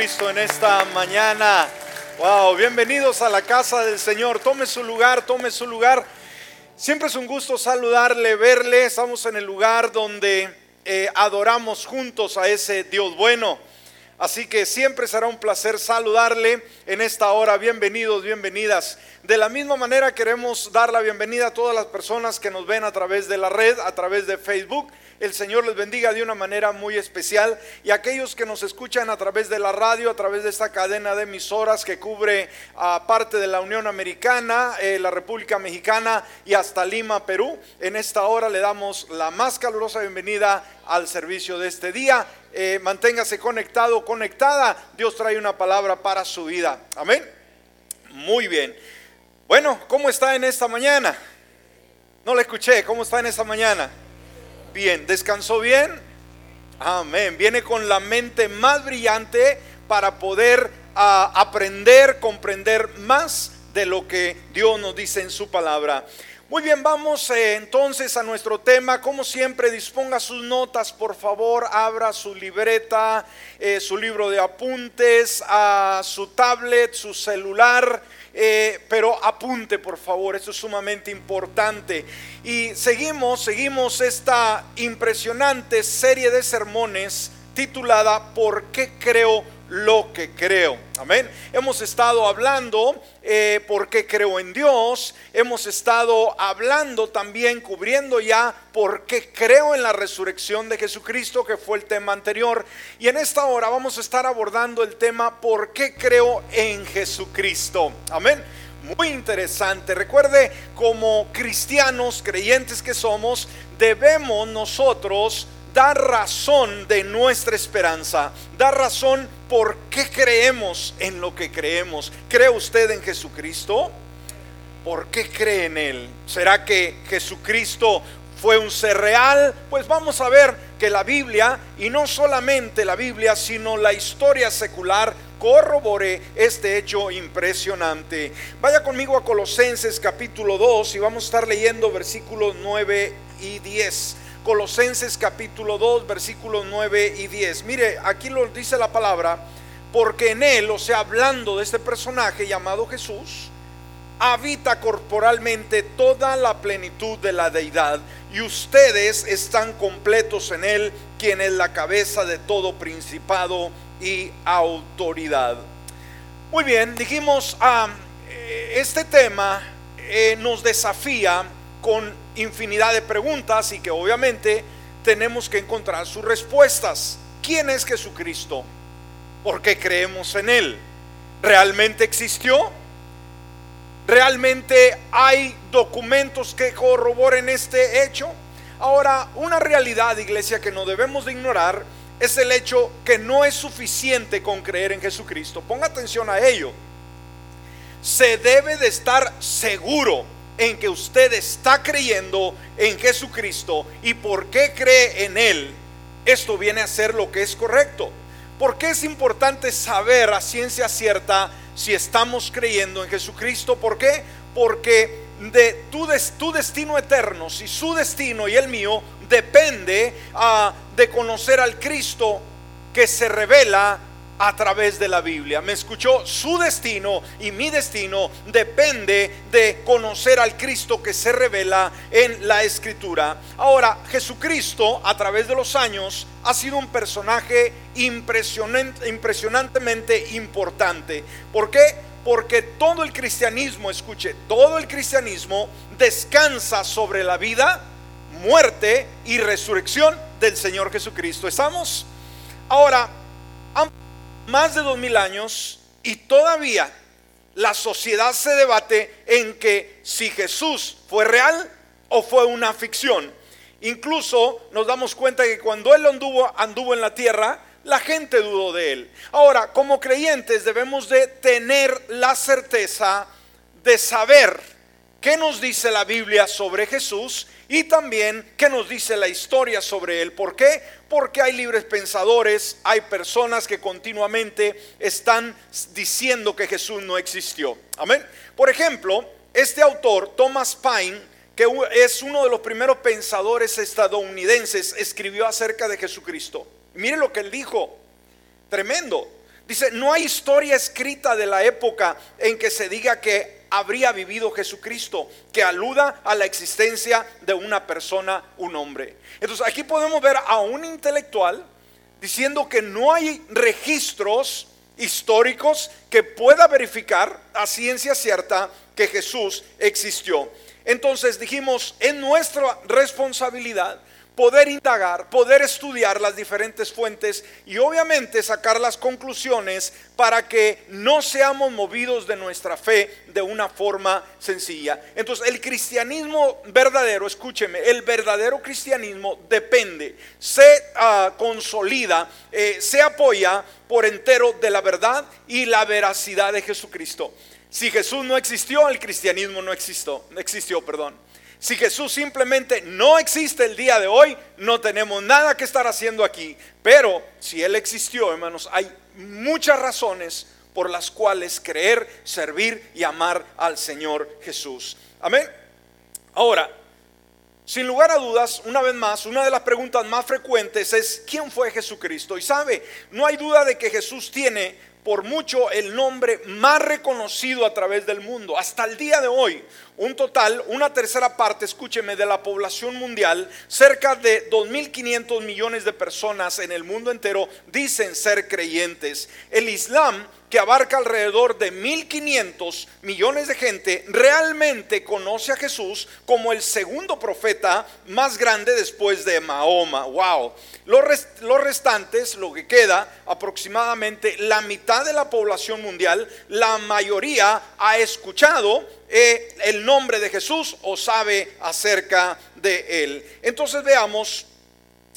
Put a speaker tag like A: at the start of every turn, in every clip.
A: En esta mañana. Wow, bienvenidos a la casa del Señor. Tome su lugar, tome su lugar. Siempre es un gusto saludarle, verle. Estamos en el lugar donde eh, adoramos juntos a ese Dios bueno. Así que siempre será un placer saludarle en esta hora. Bienvenidos, bienvenidas. De la misma manera queremos dar la bienvenida a todas las personas que nos ven a través de la red, a través de Facebook el Señor les bendiga de una manera muy especial. Y aquellos que nos escuchan a través de la radio, a través de esta cadena de emisoras que cubre a parte de la Unión Americana, eh, la República Mexicana y hasta Lima, Perú, en esta hora le damos la más calurosa bienvenida al servicio de este día. Eh, manténgase conectado, conectada. Dios trae una palabra para su vida. Amén. Muy bien. Bueno, ¿cómo está en esta mañana? No le escuché. ¿Cómo está en esta mañana? Bien, ¿descansó bien? Amén. Viene con la mente más brillante para poder ah, aprender, comprender más de lo que Dios nos dice en su palabra. Muy bien, vamos eh, entonces a nuestro tema. Como siempre, disponga sus notas, por favor, abra su libreta, eh, su libro de apuntes, a su tablet, su celular eh, pero apunte por favor, esto es sumamente importante. Y seguimos, seguimos esta impresionante serie de sermones titulada ¿Por qué creo lo que creo. Amén. Hemos estado hablando eh, por qué creo en Dios. Hemos estado hablando también, cubriendo ya por qué creo en la resurrección de Jesucristo, que fue el tema anterior. Y en esta hora vamos a estar abordando el tema por qué creo en Jesucristo. Amén. Muy interesante. Recuerde, como cristianos, creyentes que somos, debemos nosotros dar razón de nuestra esperanza, dar razón por qué creemos en lo que creemos. ¿Cree usted en Jesucristo? ¿Por qué cree en Él? ¿Será que Jesucristo fue un ser real? Pues vamos a ver que la Biblia, y no solamente la Biblia, sino la historia secular, corrobore este hecho impresionante. Vaya conmigo a Colosenses capítulo 2 y vamos a estar leyendo versículos 9 y 10. Colosenses capítulo 2, versículos 9 y 10. Mire, aquí lo dice la palabra, porque en él, o sea, hablando de este personaje llamado Jesús, habita corporalmente toda la plenitud de la deidad y ustedes están completos en él, quien es la cabeza de todo principado y autoridad. Muy bien, dijimos, ah, eh, este tema eh, nos desafía con infinidad de preguntas y que obviamente tenemos que encontrar sus respuestas. ¿Quién es Jesucristo? ¿Por qué creemos en Él? ¿Realmente existió? ¿Realmente hay documentos que corroboren este hecho? Ahora, una realidad, iglesia, que no debemos de ignorar es el hecho que no es suficiente con creer en Jesucristo. Ponga atención a ello. Se debe de estar seguro en que usted está creyendo en Jesucristo y por qué cree en Él, esto viene a ser lo que es correcto. ¿Por qué es importante saber a ciencia cierta si estamos creyendo en Jesucristo? ¿Por qué? Porque de tu, tu destino eterno, si su destino y el mío depende ah, de conocer al Cristo que se revela a través de la Biblia. Me escuchó, su destino y mi destino depende de conocer al Cristo que se revela en la escritura. Ahora, Jesucristo a través de los años ha sido un personaje impresionante, impresionantemente importante. ¿Por qué? Porque todo el cristianismo, escuche, todo el cristianismo descansa sobre la vida, muerte y resurrección del Señor Jesucristo. ¿Estamos? Ahora, más de dos mil años y todavía la sociedad se debate en que si Jesús fue real o fue una ficción. Incluso nos damos cuenta que cuando Él anduvo, anduvo en la tierra, la gente dudó de Él. Ahora, como creyentes debemos de tener la certeza de saber qué nos dice la Biblia sobre Jesús y también qué nos dice la historia sobre él. ¿Por qué? Porque hay libres pensadores, hay personas que continuamente están diciendo que Jesús no existió. Amén. Por ejemplo, este autor, Thomas Paine, que es uno de los primeros pensadores estadounidenses, escribió acerca de Jesucristo. Mire lo que él dijo. Tremendo. Dice, no hay historia escrita de la época en que se diga que habría vivido Jesucristo, que aluda a la existencia de una persona, un hombre. Entonces aquí podemos ver a un intelectual diciendo que no hay registros históricos que pueda verificar a ciencia cierta que Jesús existió. Entonces dijimos, es nuestra responsabilidad poder indagar, poder estudiar las diferentes fuentes y obviamente sacar las conclusiones para que no seamos movidos de nuestra fe de una forma sencilla. Entonces el cristianismo verdadero, escúcheme, el verdadero cristianismo depende, se ah, consolida, eh, se apoya por entero de la verdad y la veracidad de Jesucristo. Si Jesús no existió, el cristianismo no existió, existió, perdón. Si Jesús simplemente no existe el día de hoy, no tenemos nada que estar haciendo aquí. Pero si Él existió, hermanos, hay muchas razones por las cuales creer, servir y amar al Señor Jesús. Amén. Ahora, sin lugar a dudas, una vez más, una de las preguntas más frecuentes es, ¿quién fue Jesucristo? Y sabe, no hay duda de que Jesús tiene por mucho el nombre más reconocido a través del mundo. Hasta el día de hoy, un total, una tercera parte, escúcheme, de la población mundial, cerca de 2.500 millones de personas en el mundo entero dicen ser creyentes. El Islam que abarca alrededor de 1.500 millones de gente, realmente conoce a Jesús como el segundo profeta más grande después de Mahoma. ¡Wow! Los, restantes, lo que queda, aproximadamente la mitad de la población mundial, la mayoría ha escuchado eh, el nombre de Jesús o sabe acerca de él. Entonces veamos,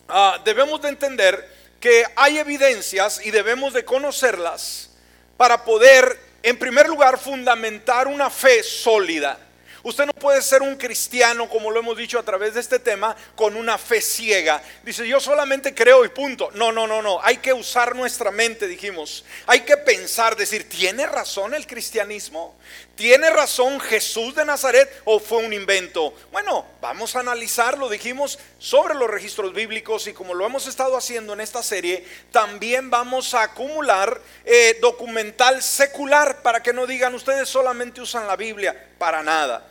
A: ah, debemos de entender que hay evidencias y debemos de conocerlas para poder, en primer lugar, fundamentar una fe sólida. Usted no puede ser un cristiano, como lo hemos dicho a través de este tema, con una fe ciega. Dice, yo solamente creo y punto. No, no, no, no. Hay que usar nuestra mente, dijimos. Hay que pensar, decir, ¿tiene razón el cristianismo? ¿Tiene razón Jesús de Nazaret o fue un invento? Bueno, vamos a analizarlo, dijimos, sobre los registros bíblicos y como lo hemos estado haciendo en esta serie, también vamos a acumular eh, documental secular para que no digan ustedes solamente usan la Biblia, para nada.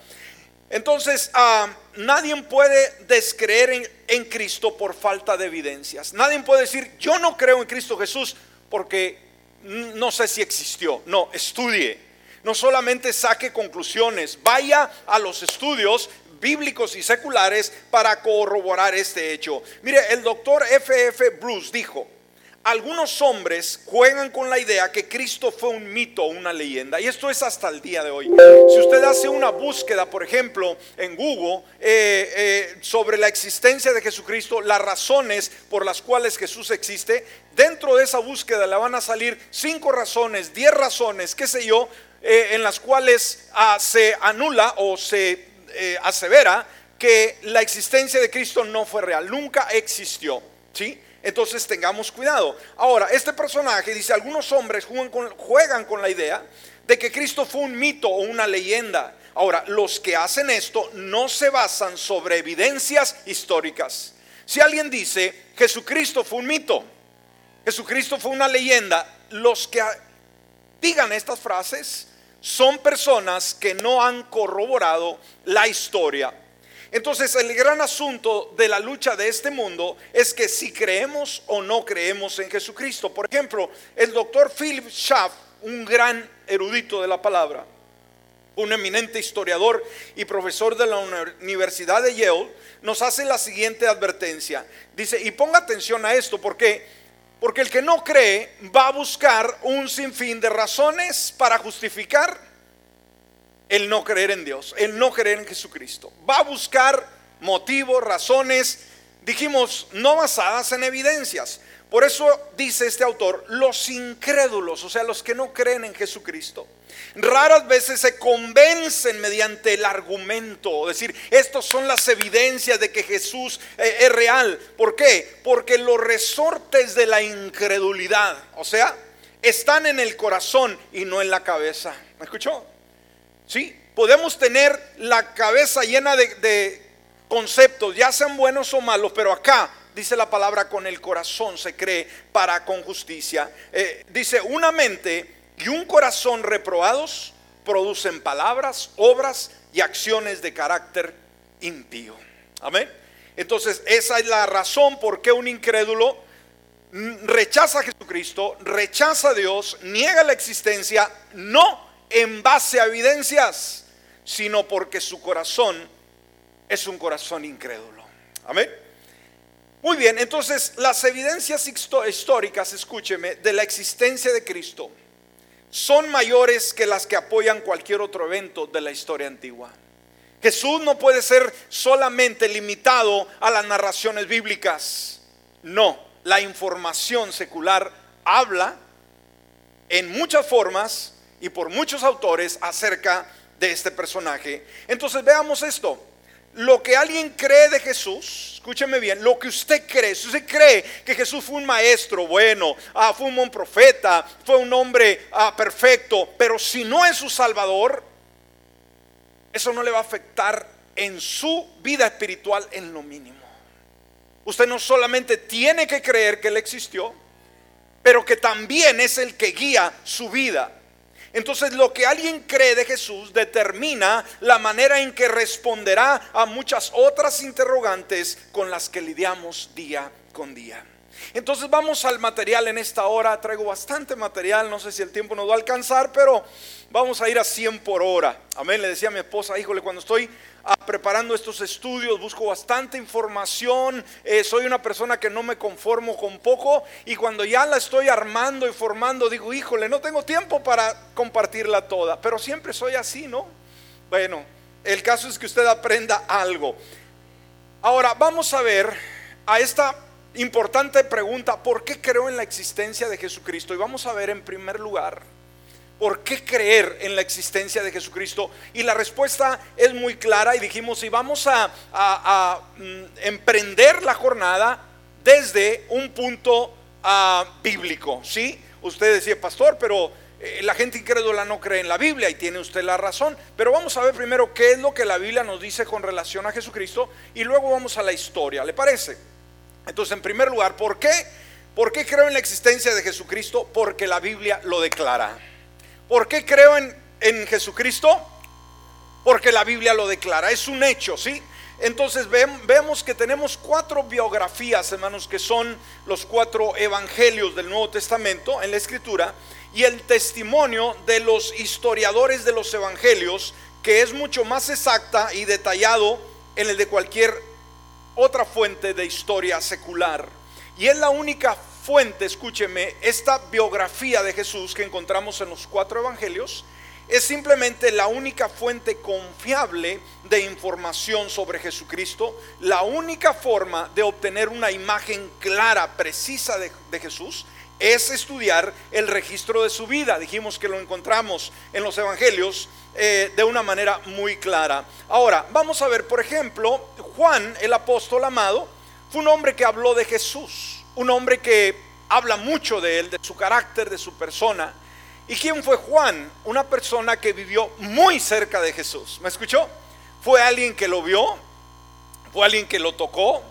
A: Entonces, ah, nadie puede descreer en, Cristo por falta de evidencias. Nadie puede decir, yo no creo en Cristo Jesús porque no sé si existió. No, estudie. No solamente saque conclusiones, vaya a los estudios bíblicos y seculares para corroborar este hecho. Mire, el doctor F.F. F. Bruce dijo, algunos hombres juegan con la idea que Cristo fue un mito una leyenda. Y esto es hasta el día de hoy. Si usted hace una búsqueda, por ejemplo, en Google eh, eh, sobre la existencia de Jesucristo, las razones por las cuales Jesús existe, dentro de esa búsqueda le van a salir cinco razones, diez razones, qué sé yo, eh, en las cuales ah, se anula o se asevera que la existencia de Cristo no fue real, nunca existió. ¿Sí? Entonces tengamos cuidado. Ahora, este personaje dice, algunos hombres juegan con, la idea de que Cristo fue un mito o una leyenda. Ahora, los que hacen esto no se basan sobre evidencias históricas. Si alguien dice, Jesucristo fue un mito, Jesucristo fue una leyenda, los que digan estas frases son personas que no han corroborado la historia entonces el gran asunto de la lucha de este mundo es que si creemos o no creemos en Jesucristo. Por ejemplo, el doctor Philip Schaff, un gran erudito de la palabra, un eminente historiador y profesor de la Universidad de Yale, nos hace la siguiente advertencia. Dice, y ponga atención a esto, porque porque el que no cree va a buscar un sinfín de razones para justificar el no creer en Dios, el no creer en Jesucristo. Va a buscar motivos, razones, dijimos, no basadas en evidencias. Por eso dice este autor, los incrédulos, o sea, los que no creen en Jesucristo, raras veces se convencen mediante el argumento, decir, estas son las evidencias de que Jesús eh, es real. ¿Por qué? Porque los resortes de la incredulidad, o sea, están en el corazón y no en la cabeza. ¿Me escuchó? ¿Sí? Podemos tener la cabeza llena de, conceptos, ya sean buenos o malos, pero acá dice la palabra, con el corazón se cree para con justicia. Eh, dice, una mente y un corazón reprobados producen palabras, obras y acciones de carácter impío. Amén. Entonces, esa es la razón por qué un incrédulo rechaza a Jesucristo, rechaza a Dios, niega la existencia, no en base a evidencias, sino porque su corazón es un corazón incrédulo. Amén. Muy bien, entonces las evidencias históricas, escúcheme, de la existencia de Cristo son mayores que las que apoyan cualquier otro evento de la historia antigua. Jesús no puede ser solamente limitado a las narraciones bíblicas. No, la información secular habla en muchas formas y por muchos autores acerca de este personaje. Entonces veamos esto. Lo que alguien cree de Jesús, escúcheme bien, lo que usted cree, si usted cree que Jesús fue un maestro bueno, ah, fue un buen profeta, fue un hombre ah, perfecto, pero si no es su Salvador, eso no le va a afectar en su vida espiritual en lo mínimo. Usted no solamente tiene que creer que Él existió, pero que también es el que guía su vida. Entonces lo que alguien cree de Jesús determina la manera en que responderá a muchas otras interrogantes con las que lidiamos día con día. Entonces vamos al material en esta hora. Traigo bastante material, no sé si el tiempo nos va a alcanzar, pero vamos a ir a 100 por hora. Amén, le decía a mi esposa, híjole, cuando estoy ah, preparando estos estudios, busco bastante información, eh, soy una persona que no me conformo con poco y cuando ya la estoy armando y formando, digo, híjole, no tengo tiempo para compartirla toda, pero siempre soy así, ¿no? Bueno, el caso es que usted aprenda algo. Ahora, vamos a ver a esta importante pregunta, ¿por qué creo en la existencia de Jesucristo? Y vamos a ver en primer lugar, ¿por qué creer en la existencia de Jesucristo? Y la respuesta es muy clara y dijimos, y vamos a, mm, emprender la jornada desde un punto ah, bíblico, ¿sí? Usted decía, pastor, pero eh, la gente incrédula no cree en la Biblia y tiene usted la razón. Pero vamos a ver primero qué es lo que la Biblia nos dice con relación a Jesucristo y luego vamos a la historia, ¿le parece? Entonces, en primer lugar, ¿por qué? ¿Por qué creo en la existencia de Jesucristo? Porque la Biblia lo declara. ¿Por qué creo en, en Jesucristo? Porque la Biblia lo declara. Es un hecho, ¿sí? Entonces vemos que tenemos cuatro biografías, hermanos, que son los cuatro evangelios del Nuevo Testamento en la Escritura y el testimonio de los historiadores de los evangelios, que es mucho más exacta y detallado en el de cualquier otra fuente de historia secular. Y es la única fuente, escúcheme, esta biografía de Jesús que encontramos en los cuatro evangelios, es simplemente la única fuente confiable de información sobre Jesucristo, la única forma de obtener una imagen clara, precisa de, Jesús, es estudiar el registro de su vida. Dijimos que lo encontramos en los evangelios eh, de una manera muy clara. Ahora, vamos a ver, por ejemplo, Juan, el apóstol amado, fue un hombre que habló de Jesús, un hombre que habla mucho de él, de su carácter, de su persona. ¿Y quién fue Juan? Una persona que vivió muy cerca de Jesús. ¿Me escuchó? Fue alguien que lo vio, fue alguien que lo tocó,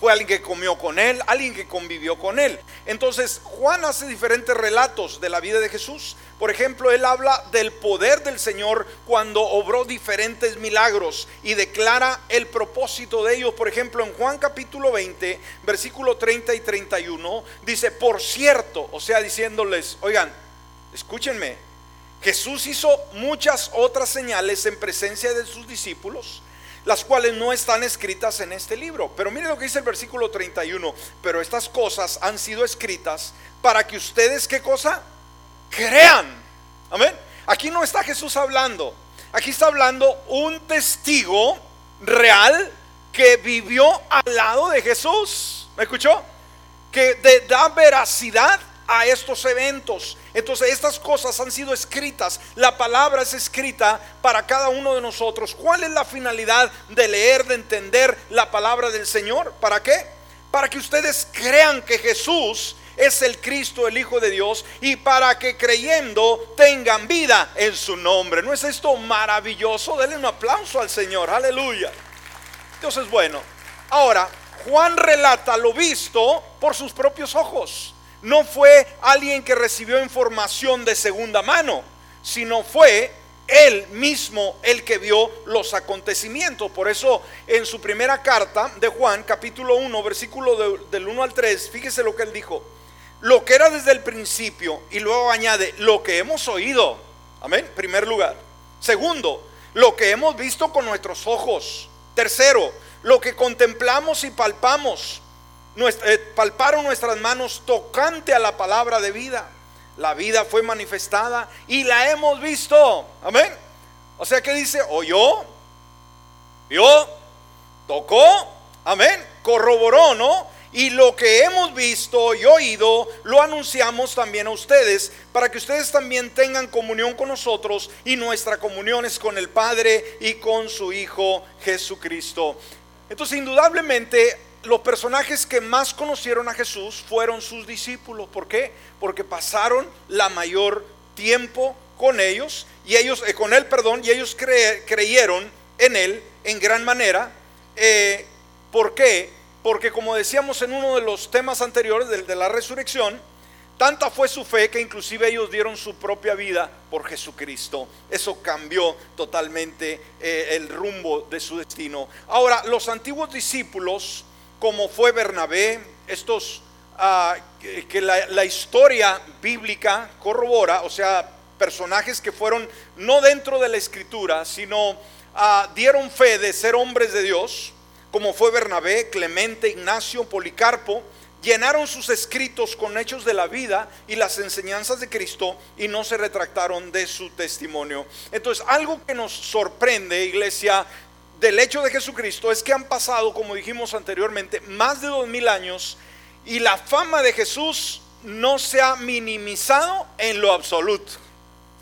A: fue alguien que comió con él, alguien que convivió con él. Entonces Juan hace diferentes relatos de la vida de Jesús. Por ejemplo, él habla del poder del Señor cuando obró diferentes milagros y declara el propósito de ellos. Por ejemplo, en Juan capítulo 20, versículo 30 y 31, dice, por cierto, o sea, diciéndoles, oigan, escúchenme, Jesús hizo muchas otras señales en presencia de sus discípulos las cuales no están escritas en este libro. Pero mire lo que dice el versículo 31, pero estas cosas han sido escritas para que ustedes, ¿qué cosa? Crean. Amén. Aquí no está Jesús hablando, aquí está hablando un testigo real que vivió al lado de Jesús. ¿Me escuchó? Que da veracidad a estos eventos. Entonces estas cosas han sido escritas, la palabra es escrita para cada uno de nosotros. ¿Cuál es la finalidad de leer, de entender la palabra del Señor? ¿Para qué? Para que ustedes crean que Jesús es el Cristo, el Hijo de Dios, y para que creyendo tengan vida en su nombre. ¿No es esto maravilloso? Denle un aplauso al Señor, aleluya. Entonces, bueno, ahora Juan relata lo visto por sus propios ojos. No fue alguien que recibió información de segunda mano, sino fue él mismo el que vio los acontecimientos. Por eso en su primera carta de Juan, capítulo 1, versículo del 1 al 3, fíjese lo que él dijo. Lo que era desde el principio y luego añade lo que hemos oído. Amén. Primer lugar. Segundo, lo que hemos visto con nuestros ojos. Tercero, lo que contemplamos y palpamos. Eh, palparon nuestras manos tocante a la palabra de vida. La vida fue manifestada y la hemos visto. Amén. O sea que dice, oyó, vio, tocó, amén, corroboró, ¿no? Y lo que hemos visto y oído lo anunciamos también a ustedes para que ustedes también tengan comunión con nosotros y nuestra comunión es con el Padre y con su Hijo Jesucristo. Entonces, indudablemente, los personajes que más conocieron a Jesús fueron sus discípulos. ¿Por qué? Porque pasaron la mayor tiempo con ellos y ellos, eh, con él, perdón, y ellos creyeron en él en gran manera. Eh, ¿Por qué? Porque como decíamos en uno de los temas anteriores, del de la resurrección, Tanta fue su fe que inclusive ellos dieron su propia vida por Jesucristo. Eso cambió totalmente eh, el rumbo de su destino. Ahora, los antiguos discípulos, como fue Bernabé, estos ah, que, la, historia bíblica corrobora, o sea, personajes que fueron no dentro de la escritura, sino ah, dieron fe de ser hombres de Dios, como fue Bernabé, Clemente, Ignacio, Policarpo, llenaron sus escritos con hechos de la vida y las enseñanzas de Cristo y no se retractaron de su testimonio. Entonces, algo que nos sorprende, iglesia, del hecho de Jesucristo es que han pasado, como dijimos anteriormente, más de dos mil años y la fama de Jesús no se ha minimizado en lo absoluto.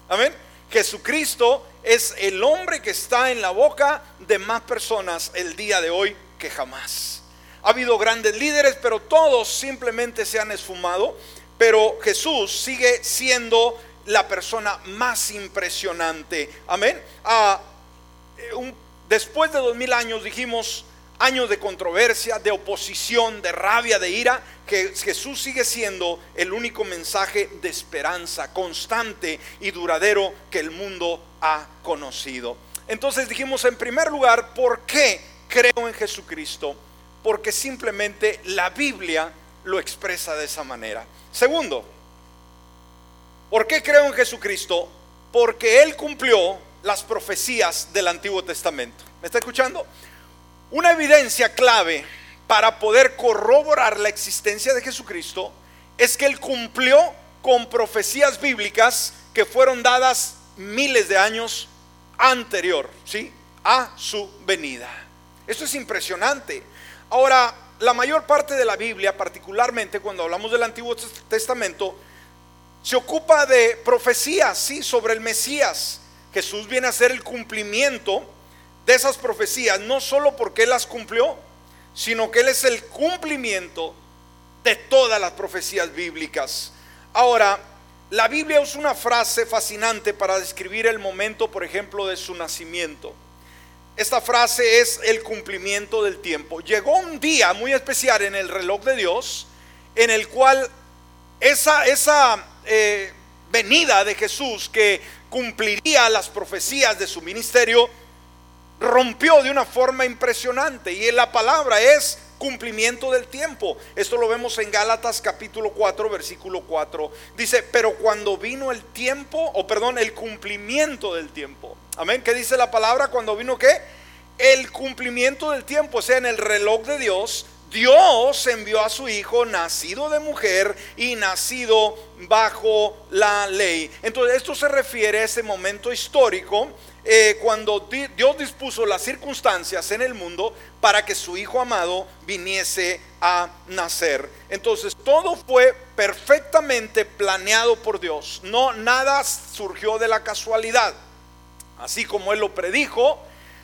A: Amén. Jesucristo es el hombre que está en la boca de más personas el día de hoy que jamás. Ha habido grandes líderes, pero todos simplemente se han esfumado. Pero Jesús sigue siendo la persona más impresionante. Amén. Ah, eh, después de dos mil años dijimos años de controversia, de oposición, de rabia, de ira, que Jesús sigue siendo el único mensaje de esperanza constante y duradero que el mundo ha conocido. Entonces dijimos en primer lugar, ¿por qué creo en Jesucristo? porque simplemente la Biblia lo expresa de esa manera. Segundo, ¿por qué creo en Jesucristo? Porque Él cumplió las profecías del Antiguo Testamento. ¿Me está escuchando? Una evidencia clave para poder corroborar la existencia de Jesucristo es que Él cumplió con profecías bíblicas que fueron dadas miles de años anterior, ¿sí? A su venida. Esto es impresionante. Ahora, la mayor parte de la Biblia, particularmente cuando hablamos del Antiguo Testamento, se ocupa de profecías, sí, sobre el Mesías. Jesús viene a ser el cumplimiento de esas profecías, no solo porque Él las cumplió, sino que Él es el cumplimiento de todas las profecías bíblicas. Ahora, la Biblia usa una frase fascinante para describir el momento, por ejemplo, de su nacimiento. Esta frase es el cumplimiento del tiempo. Llegó un día muy especial en el reloj de Dios en el cual esa, esa eh, venida de Jesús que cumpliría las profecías de su ministerio rompió de una forma impresionante. Y la palabra es cumplimiento del tiempo. Esto lo vemos en Gálatas capítulo 4, versículo 4. Dice, pero cuando vino el tiempo, o perdón, el cumplimiento del tiempo. Amén. ¿Qué dice la palabra cuando vino qué? El cumplimiento del tiempo, o sea, en el reloj de Dios, Dios envió a su hijo nacido de mujer y nacido bajo la ley. Entonces esto se refiere a ese momento histórico eh, cuando Dios dispuso las circunstancias en el mundo para que su hijo amado viniese a nacer. Entonces todo fue perfectamente planeado por Dios. No nada surgió de la casualidad. Así como él lo predijo,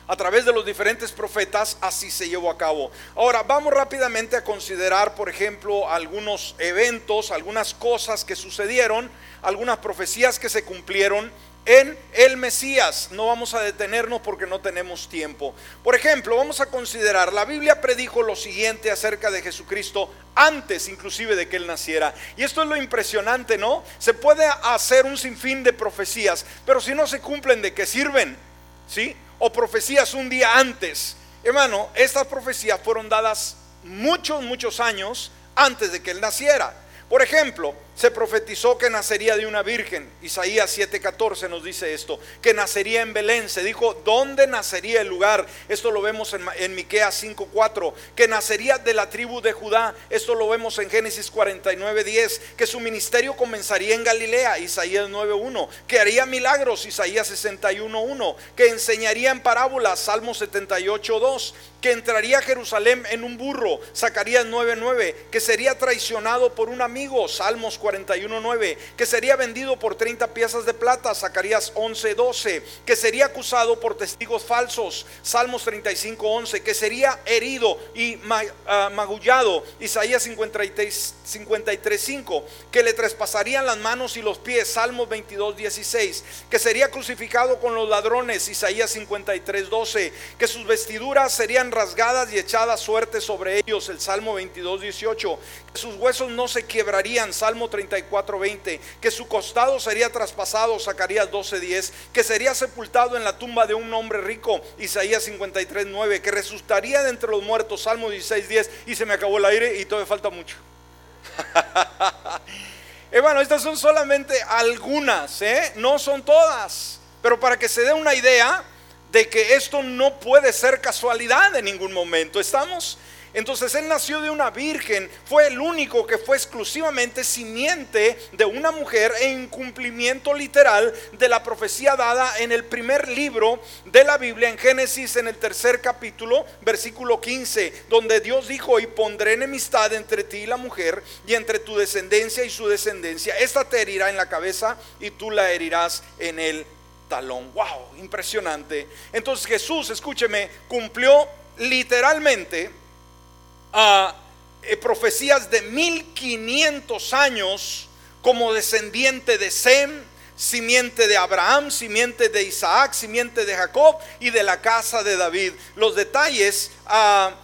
A: a través de los diferentes profetas, así se llevó a cabo. Ahora, vamos rápidamente a considerar, por ejemplo, algunos eventos, algunas cosas que sucedieron, algunas profecías que se cumplieron en el Mesías. No vamos a detenernos porque no tenemos tiempo. Por ejemplo, vamos a considerar, la Biblia predijo lo siguiente acerca de Jesucristo antes inclusive de que Él naciera. Y esto es lo impresionante, ¿no? Se puede hacer un sinfín de profecías, pero si no se cumplen, ¿de qué sirven? ¿Sí? O profecías un día antes. Hermano, estas profecías fueron dadas muchos, muchos años antes de que Él naciera. Por ejemplo, se profetizó que nacería de una virgen. Isaías 7:14 nos dice esto, que nacería en Belén. Se dijo, ¿dónde nacería el lugar? Esto lo vemos en, en Miqueas 5:4, que nacería de la tribu de Judá. Esto lo vemos en Génesis 49:10, que su ministerio comenzaría en Galilea, Isaías 9:1, que haría milagros, Isaías 61:1, que enseñaría en parábolas, Salmo 78:2, que entraría a Jerusalén en un burro, Zacarías 9:9, que sería traicionado por un amigo, Salmos 41.9, que sería vendido por 30 piezas de plata, Zacarías 11.12, que sería acusado por testigos falsos, Salmos 35.11, que sería herido y ah, magullado, Isaías 53.5, que le traspasarían las manos y los pies, Salmos 22.16, que sería crucificado con los ladrones, Isaías 53.12, que sus vestiduras serían rasgadas y echadas suerte sobre ellos, el Salmo 22.18, que sus huesos no se quebrarían, Salmo 34:20, que su costado sería traspasado, Zacarías 12:10, que sería sepultado en la tumba de un hombre rico, Isaías 53:9, que resucitaría de entre los muertos, Salmo 16:10, y se me acabó el aire y todavía falta mucho. Hermano, estas son solamente algunas, ¿eh? no son todas, pero para que se dé una idea de que esto no puede ser casualidad en ningún momento, ¿estamos? Entonces él nació de una virgen, fue el único que fue exclusivamente simiente de una mujer en cumplimiento literal de la profecía dada en el primer libro de la Biblia, en Génesis, en el tercer capítulo, versículo 15, donde Dios dijo, y pondré enemistad entre ti y la mujer, y entre tu descendencia y su descendencia. Esta te herirá en la cabeza y tú la herirás en el talón. ¡Wow! Impresionante. Entonces Jesús, escúcheme, cumplió literalmente eh, profecías de 1500 años como descendiente de Sem, simiente de Abraham, simiente de Isaac, simiente de Jacob y de la casa de David. Los detalles a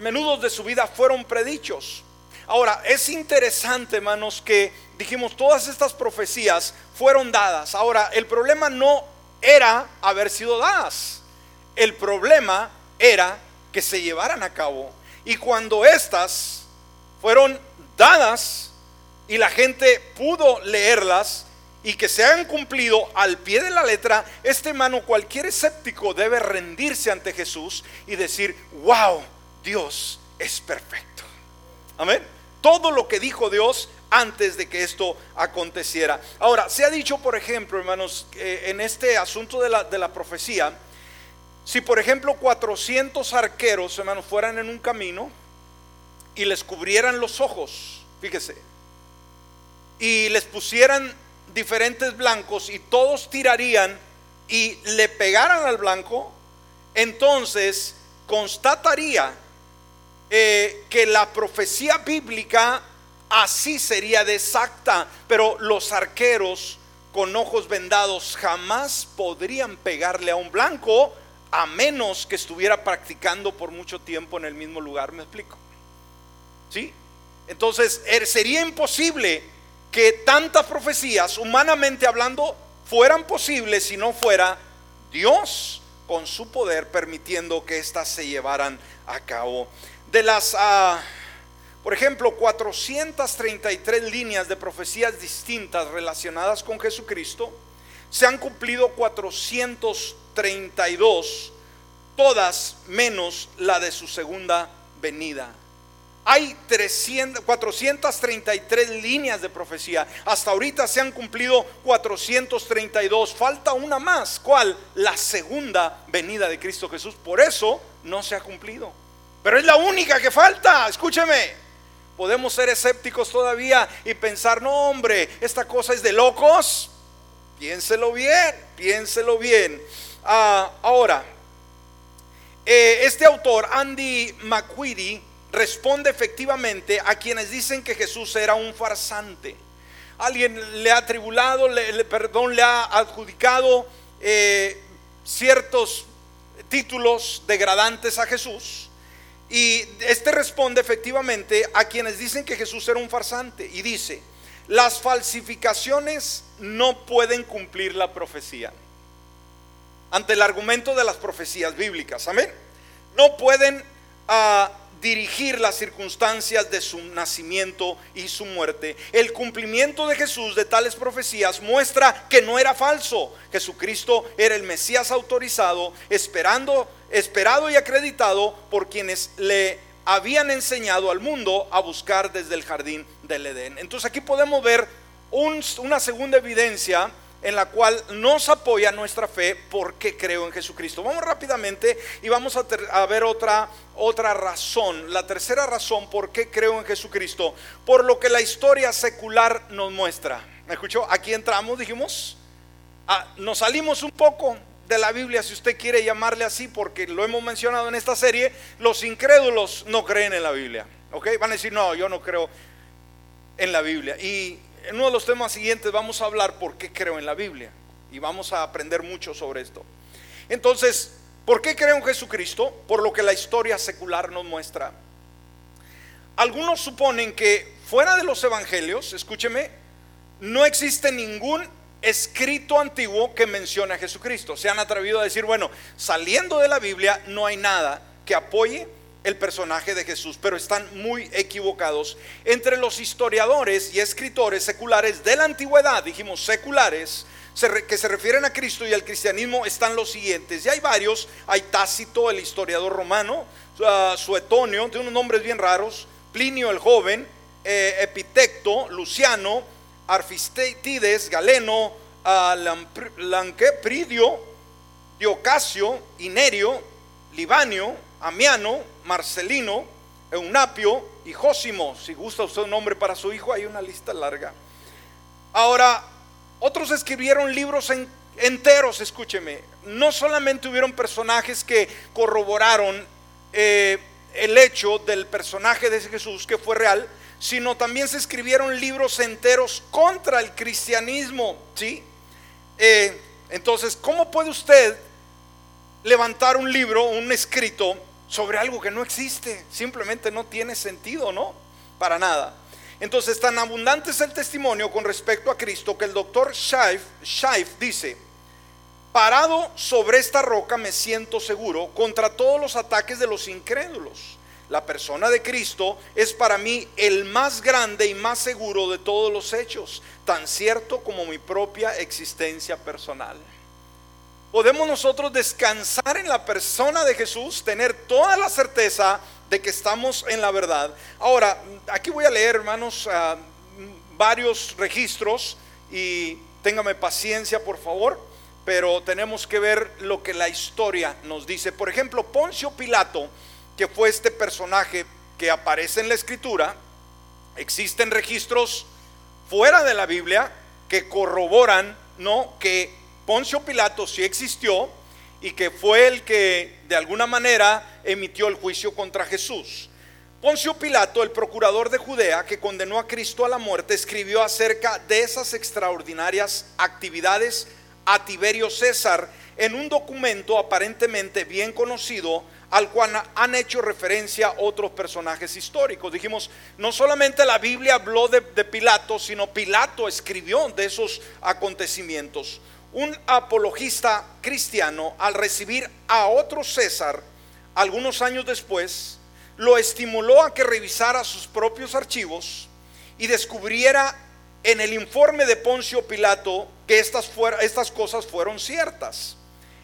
A: menudos de su vida fueron predichos. Ahora, es interesante, hermanos, que dijimos todas estas profecías fueron dadas. Ahora, el problema no era haber sido dadas. El problema era que se llevaran a cabo y cuando estas fueron dadas y la gente pudo leerlas y que se han cumplido al pie de la letra, este hermano, cualquier escéptico debe rendirse ante Jesús y decir, wow, Dios es perfecto. Amén. Todo lo que dijo Dios antes de que esto aconteciera. Ahora, se ha dicho, por ejemplo, hermanos, en este asunto de la, de la profecía, si por ejemplo 400 arqueros, hermanos, fueran en un camino y les cubrieran los ojos, fíjese, y les pusieran diferentes blancos y todos tirarían y le pegaran al blanco, entonces constataría eh, que la profecía bíblica así sería de exacta, pero los arqueros con ojos vendados jamás podrían pegarle a un blanco a menos que estuviera practicando por mucho tiempo en el mismo lugar, ¿me explico? ¿Sí? Entonces, er, sería imposible que tantas profecías, humanamente hablando, fueran posibles si no fuera Dios con su poder permitiendo que éstas se llevaran a cabo. De las, ah, por ejemplo, 433 líneas de profecías distintas relacionadas con Jesucristo, se han cumplido 432, todas menos la de su segunda venida. Hay 300, 433 líneas de profecía. Hasta ahorita se han cumplido 432. Falta una más. ¿Cuál? La segunda venida de Cristo Jesús. Por eso no se ha cumplido. Pero es la única que falta. Escúcheme. Podemos ser escépticos todavía y pensar, no hombre, esta cosa es de locos. Piénselo bien, piénselo bien. Ah, ahora, eh, este autor, Andy McQueedy, responde efectivamente a quienes dicen que Jesús era un farsante. Alguien le ha atribulado, le, perdón, le ha adjudicado eh, ciertos títulos degradantes a Jesús. Y este responde efectivamente a quienes dicen que Jesús era un farsante. Y dice, las falsificaciones no pueden cumplir la profecía. Ante el argumento de las profecías bíblicas. Amén. No pueden uh, dirigir las circunstancias de su nacimiento y su muerte. El cumplimiento de Jesús de tales profecías muestra que no era falso. Jesucristo era el Mesías autorizado, esperando, esperado y acreditado por quienes le habían enseñado al mundo a buscar desde el jardín del Edén. Entonces aquí podemos ver una segunda evidencia en la cual nos apoya nuestra fe porque creo en Jesucristo. Vamos rápidamente y vamos a, ver otra, otra razón. La tercera razón por qué creo en Jesucristo. Por lo que la historia secular nos muestra. ¿Me escuchó? Aquí entramos, dijimos. Ah, nos salimos un poco de la Biblia, si usted quiere llamarle así, porque lo hemos mencionado en esta serie. Los incrédulos no creen en la Biblia. ¿Ok? Van a decir, no, yo no creo en la Biblia. Y en uno de los temas siguientes vamos a hablar por qué creo en la Biblia y vamos a aprender mucho sobre esto. Entonces, ¿por qué creo en Jesucristo? Por lo que la historia secular nos muestra. Algunos suponen que fuera de los evangelios, escúcheme, no existe ningún escrito antiguo que mencione a Jesucristo. Se han atrevido a decir, bueno, saliendo de la Biblia no hay nada que apoye el personaje de Jesús, pero están muy equivocados. Entre los historiadores y escritores seculares de la antigüedad, dijimos seculares, que se refieren a Cristo y al cristianismo, están los siguientes. Y hay varios, hay Tácito, el historiador romano, uh, Suetonio, tiene unos nombres bien raros, Plinio el joven, eh, Epitecto, Luciano, Arfistides, Galeno, uh, Pridio, Diocasio, Inerio, Libanio, Amiano, Marcelino, Eunapio y Jósimo. Si gusta usted un nombre para su hijo, hay una lista larga. Ahora, otros escribieron libros enteros, escúcheme. No solamente hubieron personajes que corroboraron eh, el hecho del personaje de Jesús que fue real, sino también se escribieron libros enteros contra el cristianismo. ¿sí? Eh, entonces, ¿cómo puede usted levantar un libro, un escrito, sobre algo que no existe. Simplemente no tiene sentido, ¿no? Para nada. Entonces, tan abundante es el testimonio con respecto a Cristo que el doctor Scheif, dice, parado sobre esta roca me siento seguro contra todos los ataques de los incrédulos. La persona de Cristo es para mí el más grande y más seguro de todos los hechos, tan cierto como mi propia existencia personal podemos nosotros descansar en la persona de Jesús, tener toda la certeza de que estamos en la verdad. Ahora, aquí voy a leer, hermanos, ah, varios registros y téngame paciencia, por favor, pero tenemos que ver lo que la historia nos dice. Por ejemplo, Poncio Pilato, que fue este personaje que aparece en la escritura, existen registros fuera de la Biblia que corroboran, ¿no? Que Poncio Pilato sí existió y que fue el que de alguna manera emitió el juicio contra Jesús. Poncio Pilato, el procurador de Judea que condenó a Cristo a la muerte, escribió acerca de esas extraordinarias actividades a Tiberio César en un documento aparentemente bien conocido al cual han hecho referencia otros personajes históricos. Dijimos, no solamente la Biblia habló de, de Pilato, sino Pilato escribió de esos acontecimientos un apologista cristiano, al recibir a otro César algunos años después, lo estimuló a que revisara sus propios archivos y descubriera en el informe de Poncio Pilato que estas, cosas fueron ciertas.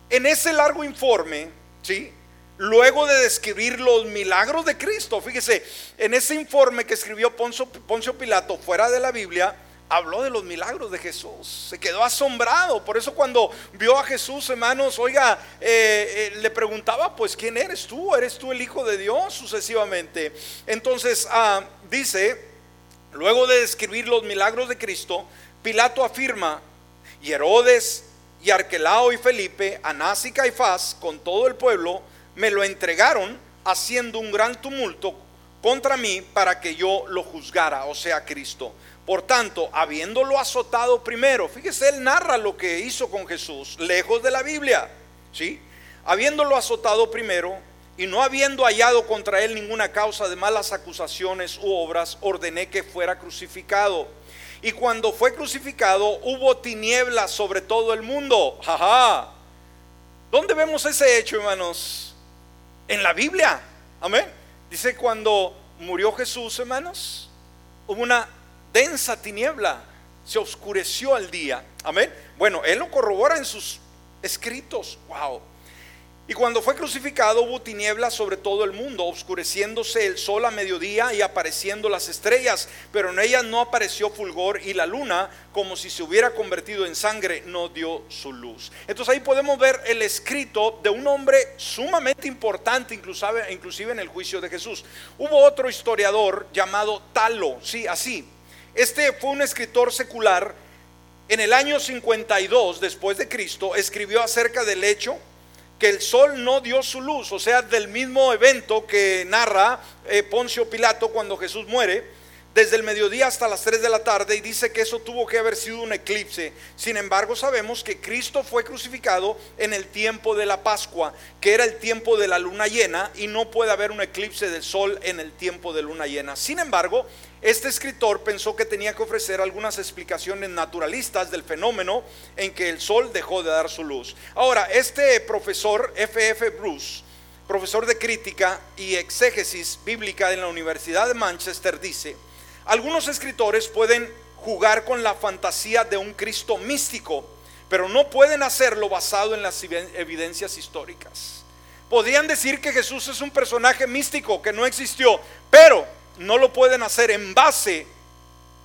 A: En ese largo informe, ¿sí? luego de describir los milagros de Cristo, fíjese, en ese informe que escribió Poncio Pilato fuera de la Biblia, habló de los milagros de Jesús, se quedó asombrado. Por eso cuando vio a Jesús, hermanos, oiga, eh, eh, le preguntaba, pues, ¿quién eres tú? ¿Eres tú el Hijo de Dios? Sucesivamente. Entonces, ah, dice, luego de describir los milagros de Cristo, Pilato afirma, y Herodes, y Arquelao y Felipe, Anás y Caifás, con todo el pueblo, me lo entregaron haciendo un gran tumulto contra mí para que yo lo juzgara, o sea, Cristo. Por tanto, habiéndolo azotado primero, fíjese, él narra lo que hizo con Jesús, lejos de la Biblia, ¿sí? Habiéndolo azotado primero y no habiendo hallado contra él ninguna causa de malas acusaciones u obras, ordené que fuera crucificado. Y cuando fue crucificado, hubo tinieblas sobre todo el mundo. Jaja. ¿Dónde vemos ese hecho, hermanos? En la Biblia. Amén. Dice cuando murió Jesús, hermanos, hubo una densa tiniebla, se oscureció el día. Amén. Bueno, él lo corrobora en sus escritos. Wow. Y cuando fue crucificado hubo tinieblas sobre todo el mundo, oscureciéndose el sol a mediodía y apareciendo las estrellas, pero en ellas no apareció fulgor y la luna, como si se hubiera convertido en sangre, no dio su luz. Entonces ahí podemos ver el escrito de un hombre sumamente importante, inclusive, inclusive en el juicio de Jesús. Hubo otro historiador llamado Talo, sí, así. Este fue un escritor secular. En el año 52 después de Cristo escribió acerca del hecho que el sol no dio su luz, o sea, del mismo evento que narra eh, Poncio Pilato cuando Jesús muere, desde el mediodía hasta las 3 de la tarde y dice que eso tuvo que haber sido un eclipse. Sin embargo, sabemos que Cristo fue crucificado en el tiempo de la Pascua, que era el tiempo de la luna llena y no puede haber un eclipse del sol en el tiempo de luna llena. Sin embargo, este escritor pensó que tenía que ofrecer algunas explicaciones naturalistas del fenómeno en que el sol dejó de dar su luz. Ahora, este profesor F.F. F. Bruce, profesor de crítica y exégesis bíblica en la Universidad de Manchester, dice, algunos escritores pueden jugar con la fantasía de un Cristo místico, pero no pueden hacerlo basado en las evidencias históricas. Podrían decir que Jesús es un personaje místico que no existió, pero no lo pueden hacer en base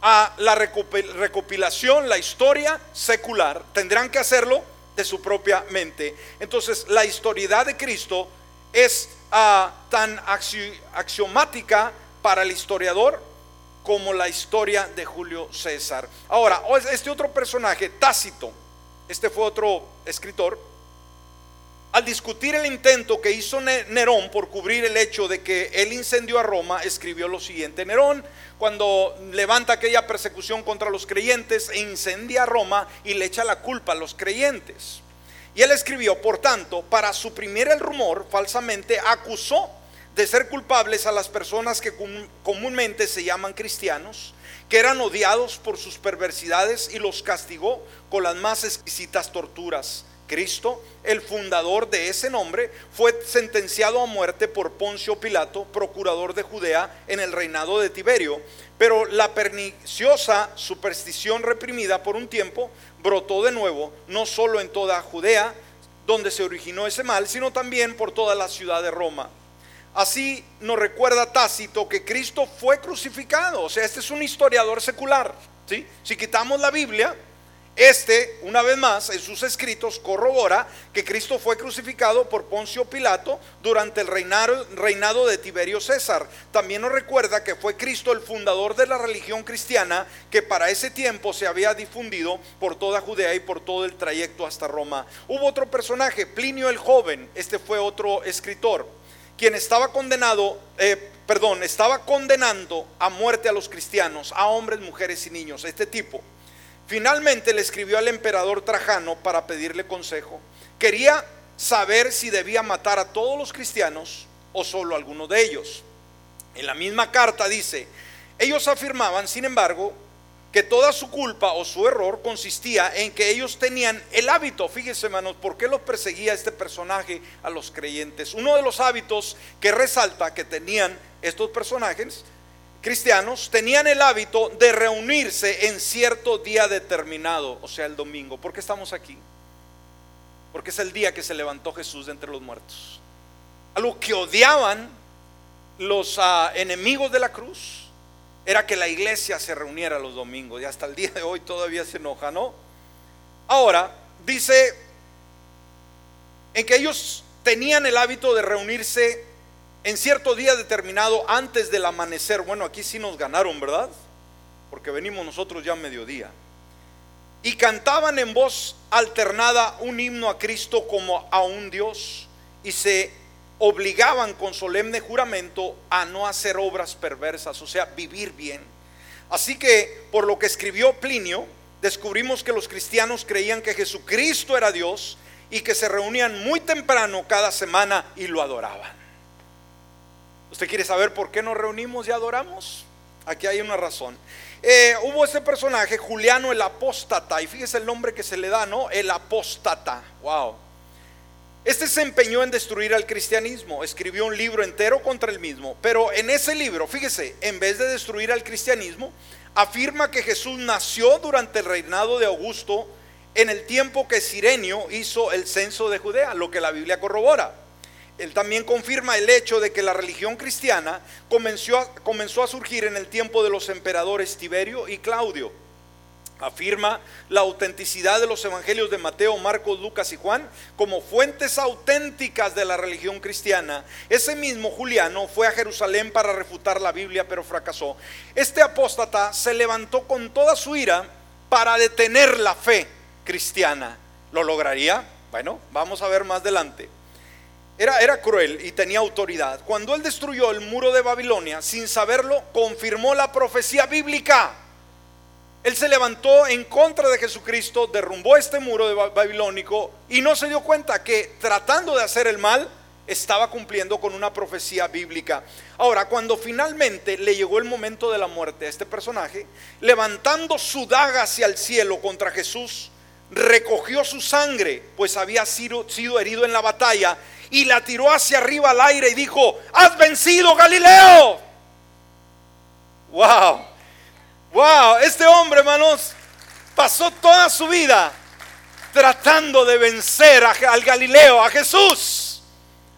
A: a la recopilación, la historia secular. Tendrán que hacerlo de su propia mente. Entonces, la historidad de Cristo es ah, tan axiomática para el historiador como la historia de Julio César. Ahora, este otro personaje, Tácito, este fue otro escritor, al discutir el intento que hizo Nerón por cubrir el hecho de que él incendió a Roma, escribió lo siguiente. Nerón, cuando levanta aquella persecución contra los creyentes, e incendia a Roma y le echa la culpa a los creyentes. Y él escribió, por tanto, para suprimir el rumor, falsamente acusó de ser culpables a las personas que comúnmente se llaman cristianos, que eran odiados por sus perversidades y los castigó con las más exquisitas torturas Cristo, el fundador de ese nombre, fue sentenciado a muerte por Poncio Pilato, procurador de Judea en el reinado de Tiberio. Pero la perniciosa superstición reprimida por un tiempo brotó de nuevo, no solo en toda Judea, donde se originó ese mal, sino también por toda la ciudad de Roma. Así nos recuerda Tácito que Cristo fue crucificado. O sea, este es un historiador secular. ¿sí? Si quitamos la Biblia, este, una vez más, en sus escritos corrobora que Cristo fue crucificado por Poncio Pilato durante el reinado, de Tiberio César. También nos recuerda que fue Cristo el fundador de la religión cristiana que para ese tiempo se había difundido por toda Judea y por todo el trayecto hasta Roma. Hubo otro personaje, Plinio el joven, este fue otro escritor, quien estaba condenado, eh, perdón, estaba condenando a muerte a los cristianos, a hombres, mujeres y niños, este tipo. Finalmente le escribió al emperador Trajano para pedirle consejo. Quería saber si debía matar a todos los cristianos o solo a algunos de ellos. En la misma carta dice, ellos afirmaban, sin embargo, que toda su culpa o su error consistía en que ellos tenían el hábito, fíjense hermanos, ¿por qué los perseguía este personaje a los creyentes? Uno de los hábitos que resalta que tenían estos personajes cristianos tenían el hábito de reunirse en cierto día determinado, o sea, el domingo. ¿Por qué estamos aquí? Porque es el día que se levantó Jesús de entre los muertos. Algo que odiaban los ah, enemigos de la cruz era que la iglesia se reuniera los domingos y hasta el día de hoy todavía se enoja, ¿no? Ahora, dice en que ellos tenían el hábito de reunirse en cierto día determinado antes del amanecer. Bueno, aquí sí nos ganaron, ¿verdad? Porque venimos nosotros ya a mediodía. Y cantaban en voz alternada un himno a Cristo como a un Dios y se obligaban con solemne juramento a no hacer obras perversas, o sea, vivir bien. Así que, por lo que escribió Plinio, descubrimos que los cristianos creían que Jesucristo era Dios y que se reunían muy temprano cada semana y lo adoraban. ¿Usted quiere saber por qué nos reunimos y adoramos? Aquí hay una razón. Eh, hubo ese personaje, Juliano el apóstata, y fíjese el nombre que se le da, ¿no? El apóstata. Wow. Este se empeñó en destruir al cristianismo, escribió un libro entero contra el mismo, pero en ese libro, fíjese, en vez de destruir al cristianismo, afirma que Jesús nació durante el reinado de Augusto en el tiempo que Sirenio hizo el censo de Judea, lo que la Biblia corrobora. Él también confirma el hecho de que la religión cristiana comenzó a, comenzó a surgir en el tiempo de los emperadores Tiberio y Claudio afirma la autenticidad de los evangelios de Mateo, Marcos, Lucas y Juan como fuentes auténticas de la religión cristiana. Ese mismo Juliano fue a Jerusalén para refutar la Biblia, pero fracasó. Este apóstata se levantó con toda su ira para detener la fe cristiana. ¿Lo lograría? Bueno, vamos a ver más adelante. Era, era, cruel y tenía autoridad. Cuando él destruyó el muro de Babilonia, sin saberlo, confirmó la profecía bíblica. Él se levantó en contra de Jesucristo, derrumbó este muro babilónico y no se dio cuenta que tratando de hacer el mal estaba cumpliendo con una profecía bíblica. Ahora, cuando finalmente le llegó el momento de la muerte a este personaje, levantando su daga hacia el cielo contra Jesús, recogió su sangre, pues había sido herido en la batalla, y la tiró hacia arriba al aire y dijo, has vencido Galileo. Wow. Wow, este hombre, hermanos, pasó toda su vida tratando de vencer al Galileo, a Jesús,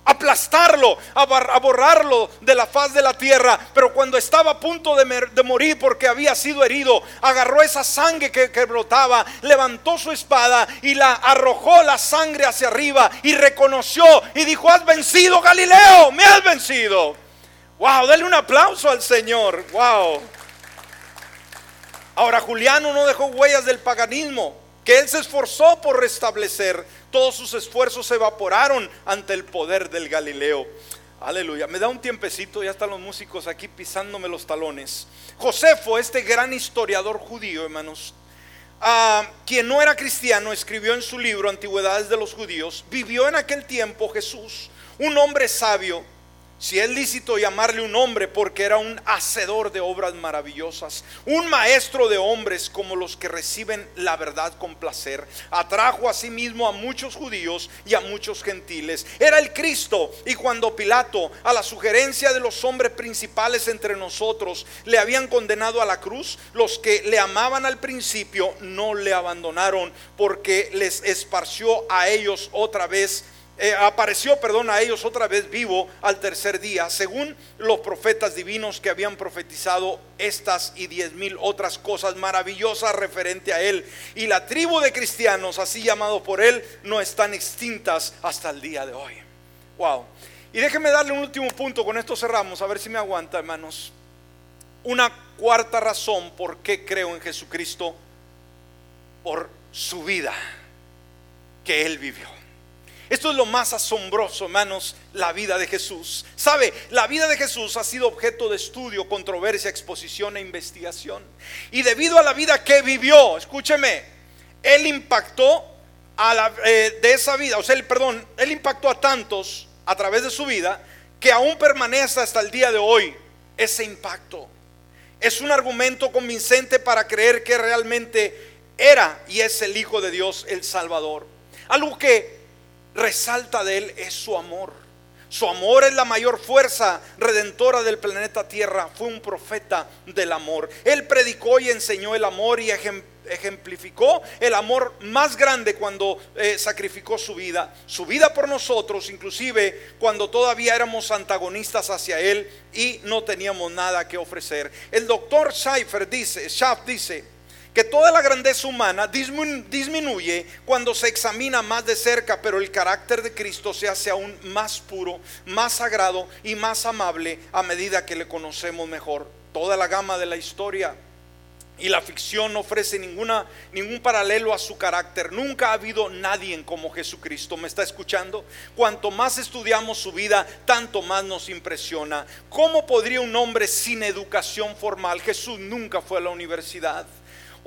A: aplastarlo, a borrarlo de la faz de la tierra. Pero cuando estaba a punto de, morir porque había sido herido, agarró esa sangre que, brotaba, levantó su espada y la arrojó la sangre hacia arriba y reconoció y dijo, has vencido Galileo, me has vencido. Wow, dale un aplauso al Señor. Wow. Ahora, Juliano no dejó huellas del paganismo, que él se esforzó por restablecer. Todos sus esfuerzos se evaporaron ante el poder del Galileo. Aleluya. Me da un tiempecito, ya están los músicos aquí pisándome los talones. Josefo, este gran historiador judío, hermanos, ah, quien no era cristiano, escribió en su libro Antigüedades de los Judíos, vivió en aquel tiempo Jesús, un hombre sabio si es lícito llamarle un hombre porque era un hacedor de obras maravillosas, un maestro de hombres como los que reciben la verdad con placer, atrajo a sí mismo a muchos judíos y a muchos gentiles. Era el Cristo y cuando Pilato, a la sugerencia de los hombres principales entre nosotros, le habían condenado a la cruz, los que le amaban al principio no le abandonaron porque les esparció a ellos otra vez eh, apareció, perdón, a ellos otra vez vivo al tercer día, según los profetas divinos que habían profetizado estas y diez mil otras cosas maravillosas referente a él. Y la tribu de cristianos, así llamados por él, no están extintas hasta el día de hoy. Wow. Y déjenme darle un último punto, con esto cerramos, a ver si me aguanta, hermanos. Una cuarta razón por qué creo en Jesucristo, por su vida que él vivió. Esto es lo más asombroso, hermanos, la vida de Jesús. ¿Sabe? La vida de Jesús ha sido objeto de estudio, controversia, exposición e investigación. Y debido a la vida que vivió, escúcheme, Él impactó a la, eh, de esa vida, o sea, perdón, Él impactó a tantos a través de su vida que aún permanece hasta el día de hoy ese impacto. Es un argumento convincente para creer que realmente era y es el Hijo de Dios, el Salvador. Algo que resalta de él es su amor. Su amor es la mayor fuerza redentora del planeta Tierra. Fue un profeta del amor. Él predicó y enseñó el amor y ejemplificó el amor más grande cuando eh, sacrificó su vida. Su vida por nosotros, inclusive cuando todavía éramos antagonistas hacia Él y no teníamos nada que ofrecer. El doctor Schaeffer dice, Schaff dice, que toda la grandeza humana disminuye cuando se examina más de cerca, pero el carácter de Cristo se hace aún más puro, más sagrado y más amable a medida que le conocemos mejor. Toda la gama de la historia y la ficción no ofrece ninguna, ningún paralelo a su carácter. Nunca ha habido nadie como Jesucristo. ¿Me está escuchando? Cuanto más estudiamos su vida, tanto más nos impresiona. ¿Cómo podría un hombre sin educación formal? Jesús nunca fue a la universidad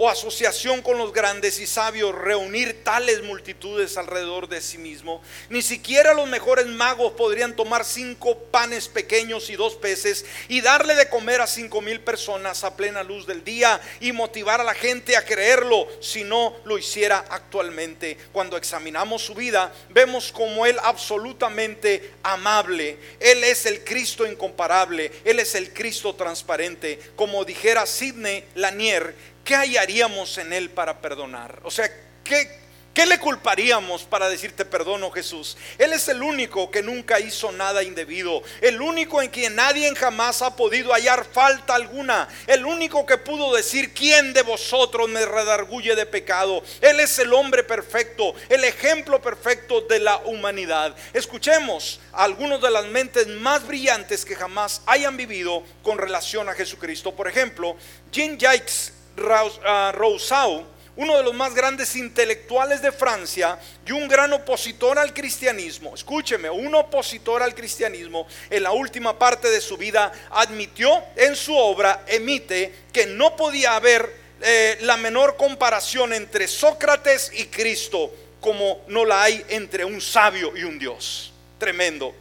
A: o asociación con los grandes y sabios reunir tales multitudes alrededor de sí mismo. Ni siquiera los mejores magos podrían tomar cinco panes pequeños y dos peces y darle de comer a cinco mil personas a plena luz del día y motivar a la gente a creerlo si no lo hiciera actualmente. Cuando examinamos su vida, vemos como él absolutamente amable. Él es el Cristo incomparable. Él es el Cristo transparente. Como dijera Sidney Lanier, ¿qué hallaríamos en Él para perdonar? O sea, ¿qué, ¿Qué le culparíamos para decirte perdono Jesús? Él es el único que nunca hizo nada indebido, el único en quien nadie jamás ha podido hallar falta alguna, el único que pudo decir quién de vosotros me redarguye de pecado. Él es el hombre perfecto, el ejemplo perfecto de la humanidad. Escuchemos a algunos de las mentes más brillantes que jamás hayan vivido con relación a Jesucristo. Por ejemplo, Jacques Ah, Rousseau, uno de los más grandes intelectuales de Francia y un gran opositor al cristianismo, escúcheme, un opositor al cristianismo, en la última parte de su vida admitió en su obra, emite, que no podía haber eh, la menor comparación entre Sócrates y Cristo como no la hay entre un sabio y un Dios. Tremendo.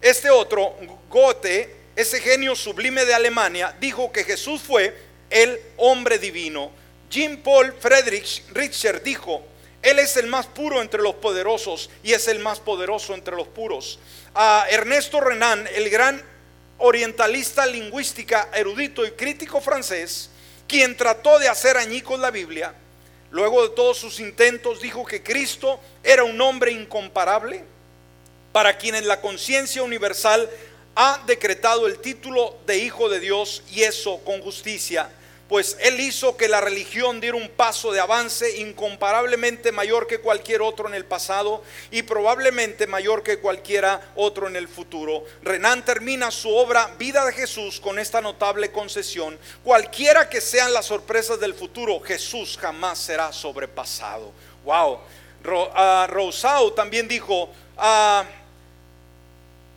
A: Este otro, Goethe, ese genio sublime de Alemania, dijo que Jesús fue el hombre divino. Jean Paul Friedrich Richter dijo, Él es el más puro entre los poderosos y es el más poderoso entre los puros. A Ernesto Renan, el gran orientalista lingüística, erudito y crítico francés, quien trató de hacer añicos la Biblia, luego de todos sus intentos dijo que Cristo era un hombre incomparable para quienes la conciencia universal ha decretado el título de Hijo de Dios y eso con justicia pues Él hizo que la religión diera un paso de avance incomparablemente mayor que cualquier otro en el pasado y probablemente mayor que cualquiera otro en el futuro. Renan termina su obra Vida de Jesús con esta notable concesión. Cualquiera que sean las sorpresas del futuro, Jesús jamás será sobrepasado. Wow. Rousseau también dijo, uh,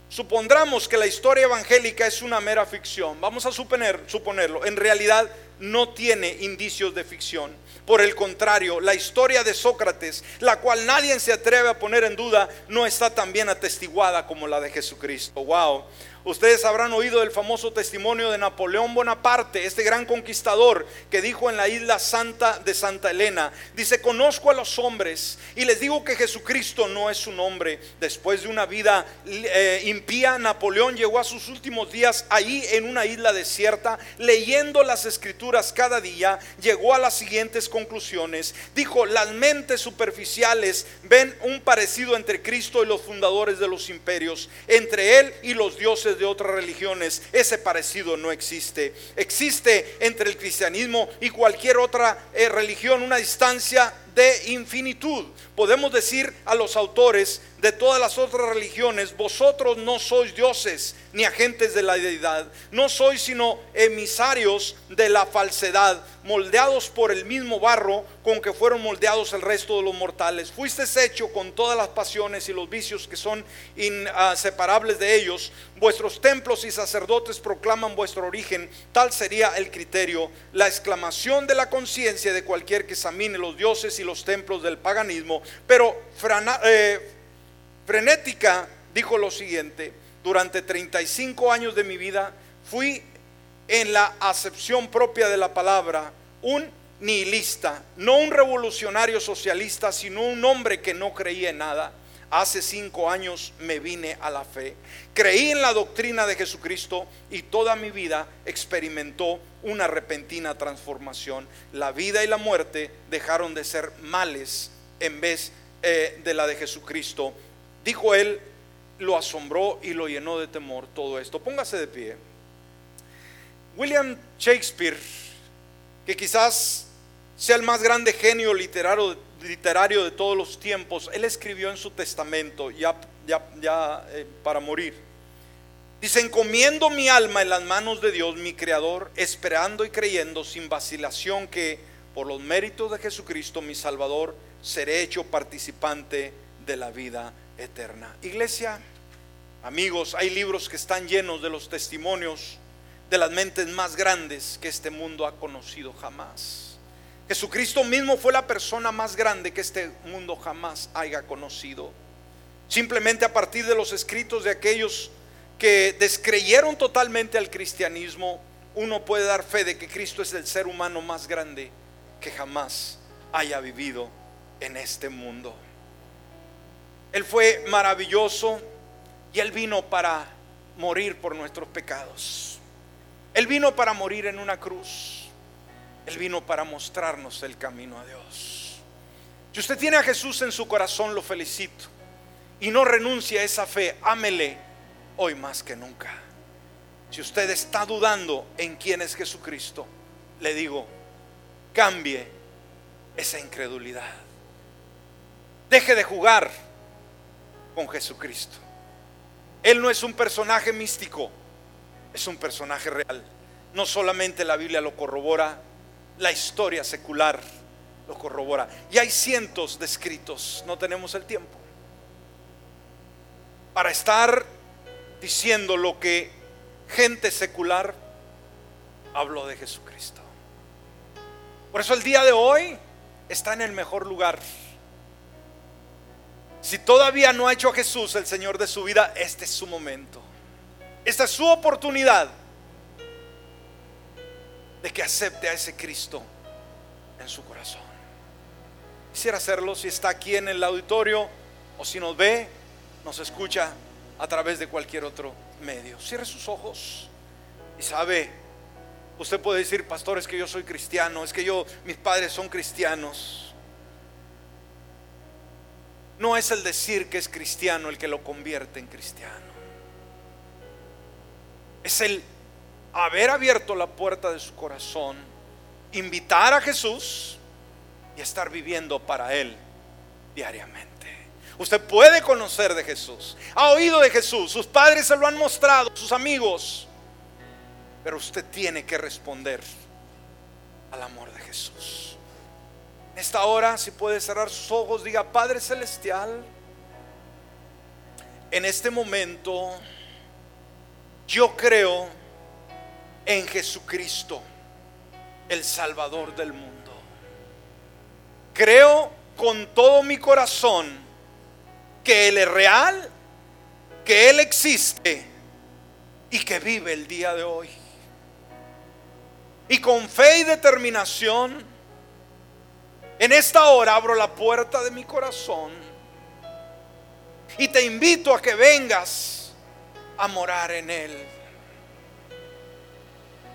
A: supondremos que la historia evangélica es una mera ficción. Vamos a suponer, suponerlo. En realidad no tiene indicios de ficción. Por el contrario, la historia de Sócrates, la cual nadie se atreve a poner en duda, no está tan bien atestiguada como la de Jesucristo. Wow. Ustedes habrán oído el famoso testimonio de Napoleón Bonaparte, este gran conquistador que dijo en la isla santa de Santa Elena, dice, conozco a los hombres y les digo que Jesucristo no es un hombre. Después de una vida eh, impía, Napoleón llegó a sus últimos días ahí en una isla desierta, leyendo las escrituras cada día, llegó a las siguientes conclusiones. Dijo, las mentes superficiales ven un parecido entre Cristo y los fundadores de los imperios, entre él y los dioses de otras religiones, ese parecido no existe. Existe entre el cristianismo y cualquier otra eh, religión una distancia de infinitud. Podemos decir a los autores de todas las otras religiones, vosotros no sois dioses ni agentes de la deidad, no sois sino emisarios de la falsedad, moldeados por el mismo barro con que fueron moldeados el resto de los mortales. Fuisteis hecho con todas las pasiones y los vicios que son inseparables de ellos. Vuestros templos y sacerdotes proclaman vuestro origen. Tal sería el criterio, la exclamación de la conciencia de cualquier que examine los dioses y los templos del paganismo. Pero eh, frenética dijo lo siguiente, durante 35 años de mi vida fui en la acepción propia de la palabra un nihilista, no un revolucionario socialista, sino un hombre que no creía en nada. Hace cinco años me vine a la fe. Creí en la doctrina de Jesucristo y toda mi vida experimentó una repentina transformación. La vida y la muerte dejaron de ser males en vez eh, de la de Jesucristo Dijo él, lo asombró y lo llenó de temor todo esto. Póngase de pie. William Shakespeare, que quizás sea el más grande genio literario, literario de todos los tiempos, él escribió en su testamento, ya, ya, ya eh, para morir, Dice, encomiendo mi alma en las manos de Dios, mi Creador, esperando y creyendo sin vacilación que por los méritos de Jesucristo, mi Salvador, seré hecho participante de la vida eterna. Iglesia, amigos, hay libros que están llenos de los testimonios de las mentes más grandes que este mundo ha conocido jamás. Jesucristo mismo fue la persona más grande que este mundo jamás haya conocido. Simplemente a partir de los escritos de aquellos que descreyeron totalmente al cristianismo, uno puede dar fe de que Cristo es el ser humano más grande que jamás haya vivido en este mundo. Él fue maravilloso y Él vino para morir por nuestros pecados. Él vino para morir en una cruz. Él vino para mostrarnos el camino a Dios. Si usted tiene a Jesús en su corazón, lo felicito. Y no renuncia a esa fe, ámele hoy más que nunca. Si usted está dudando en quién es Jesucristo, le digo, cambie esa incredulidad. Deje de jugar con Jesucristo. Él no es un personaje místico, es un personaje real. No solamente la Biblia lo corrobora, la historia secular lo corrobora. Y hay cientos de escritos, no tenemos el tiempo, para estar diciendo lo que gente secular habló de Jesucristo. Por eso el día de hoy está en el mejor lugar. Si todavía no ha hecho a Jesús el Señor de su vida, este es su momento. Esta es su oportunidad de que acepte a ese Cristo en su corazón. Quisiera hacerlo si está aquí en el auditorio o si nos ve, nos escucha a través de cualquier otro medio. Cierre sus ojos y sabe, usted puede decir, pastor, es que yo soy cristiano, es que yo, mis padres son cristianos. No es el decir que es cristiano el que lo convierte en cristiano. Es el haber abierto la puerta de su corazón, invitar a Jesús y estar viviendo para Él diariamente. Usted puede conocer de Jesús. Ha oído de Jesús. Sus padres se lo han mostrado, sus amigos. Pero usted tiene que responder al amor de Jesús. En esta hora, si puede cerrar sus ojos, diga, Padre Celestial, en este momento yo creo en Jesucristo, el Salvador del mundo. Creo con todo mi corazón que Él es real, que Él existe y que vive el día de hoy. Y con fe y determinación, en esta hora abro la puerta de mi corazón y te invito a que vengas a morar en Él.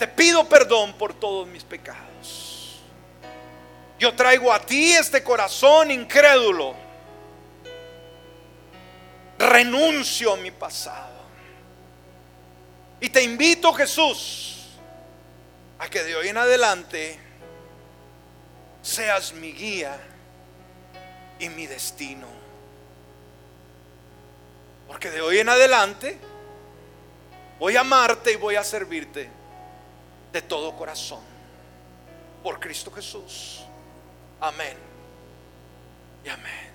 A: Te pido perdón por todos mis pecados. Yo traigo a ti este corazón incrédulo renuncio a mi pasado. Y te invito, Jesús, a que de hoy en adelante seas mi guía y mi destino. Porque de hoy en adelante voy a amarte y voy a servirte de todo corazón. Por Cristo Jesús. Amén. Y amén.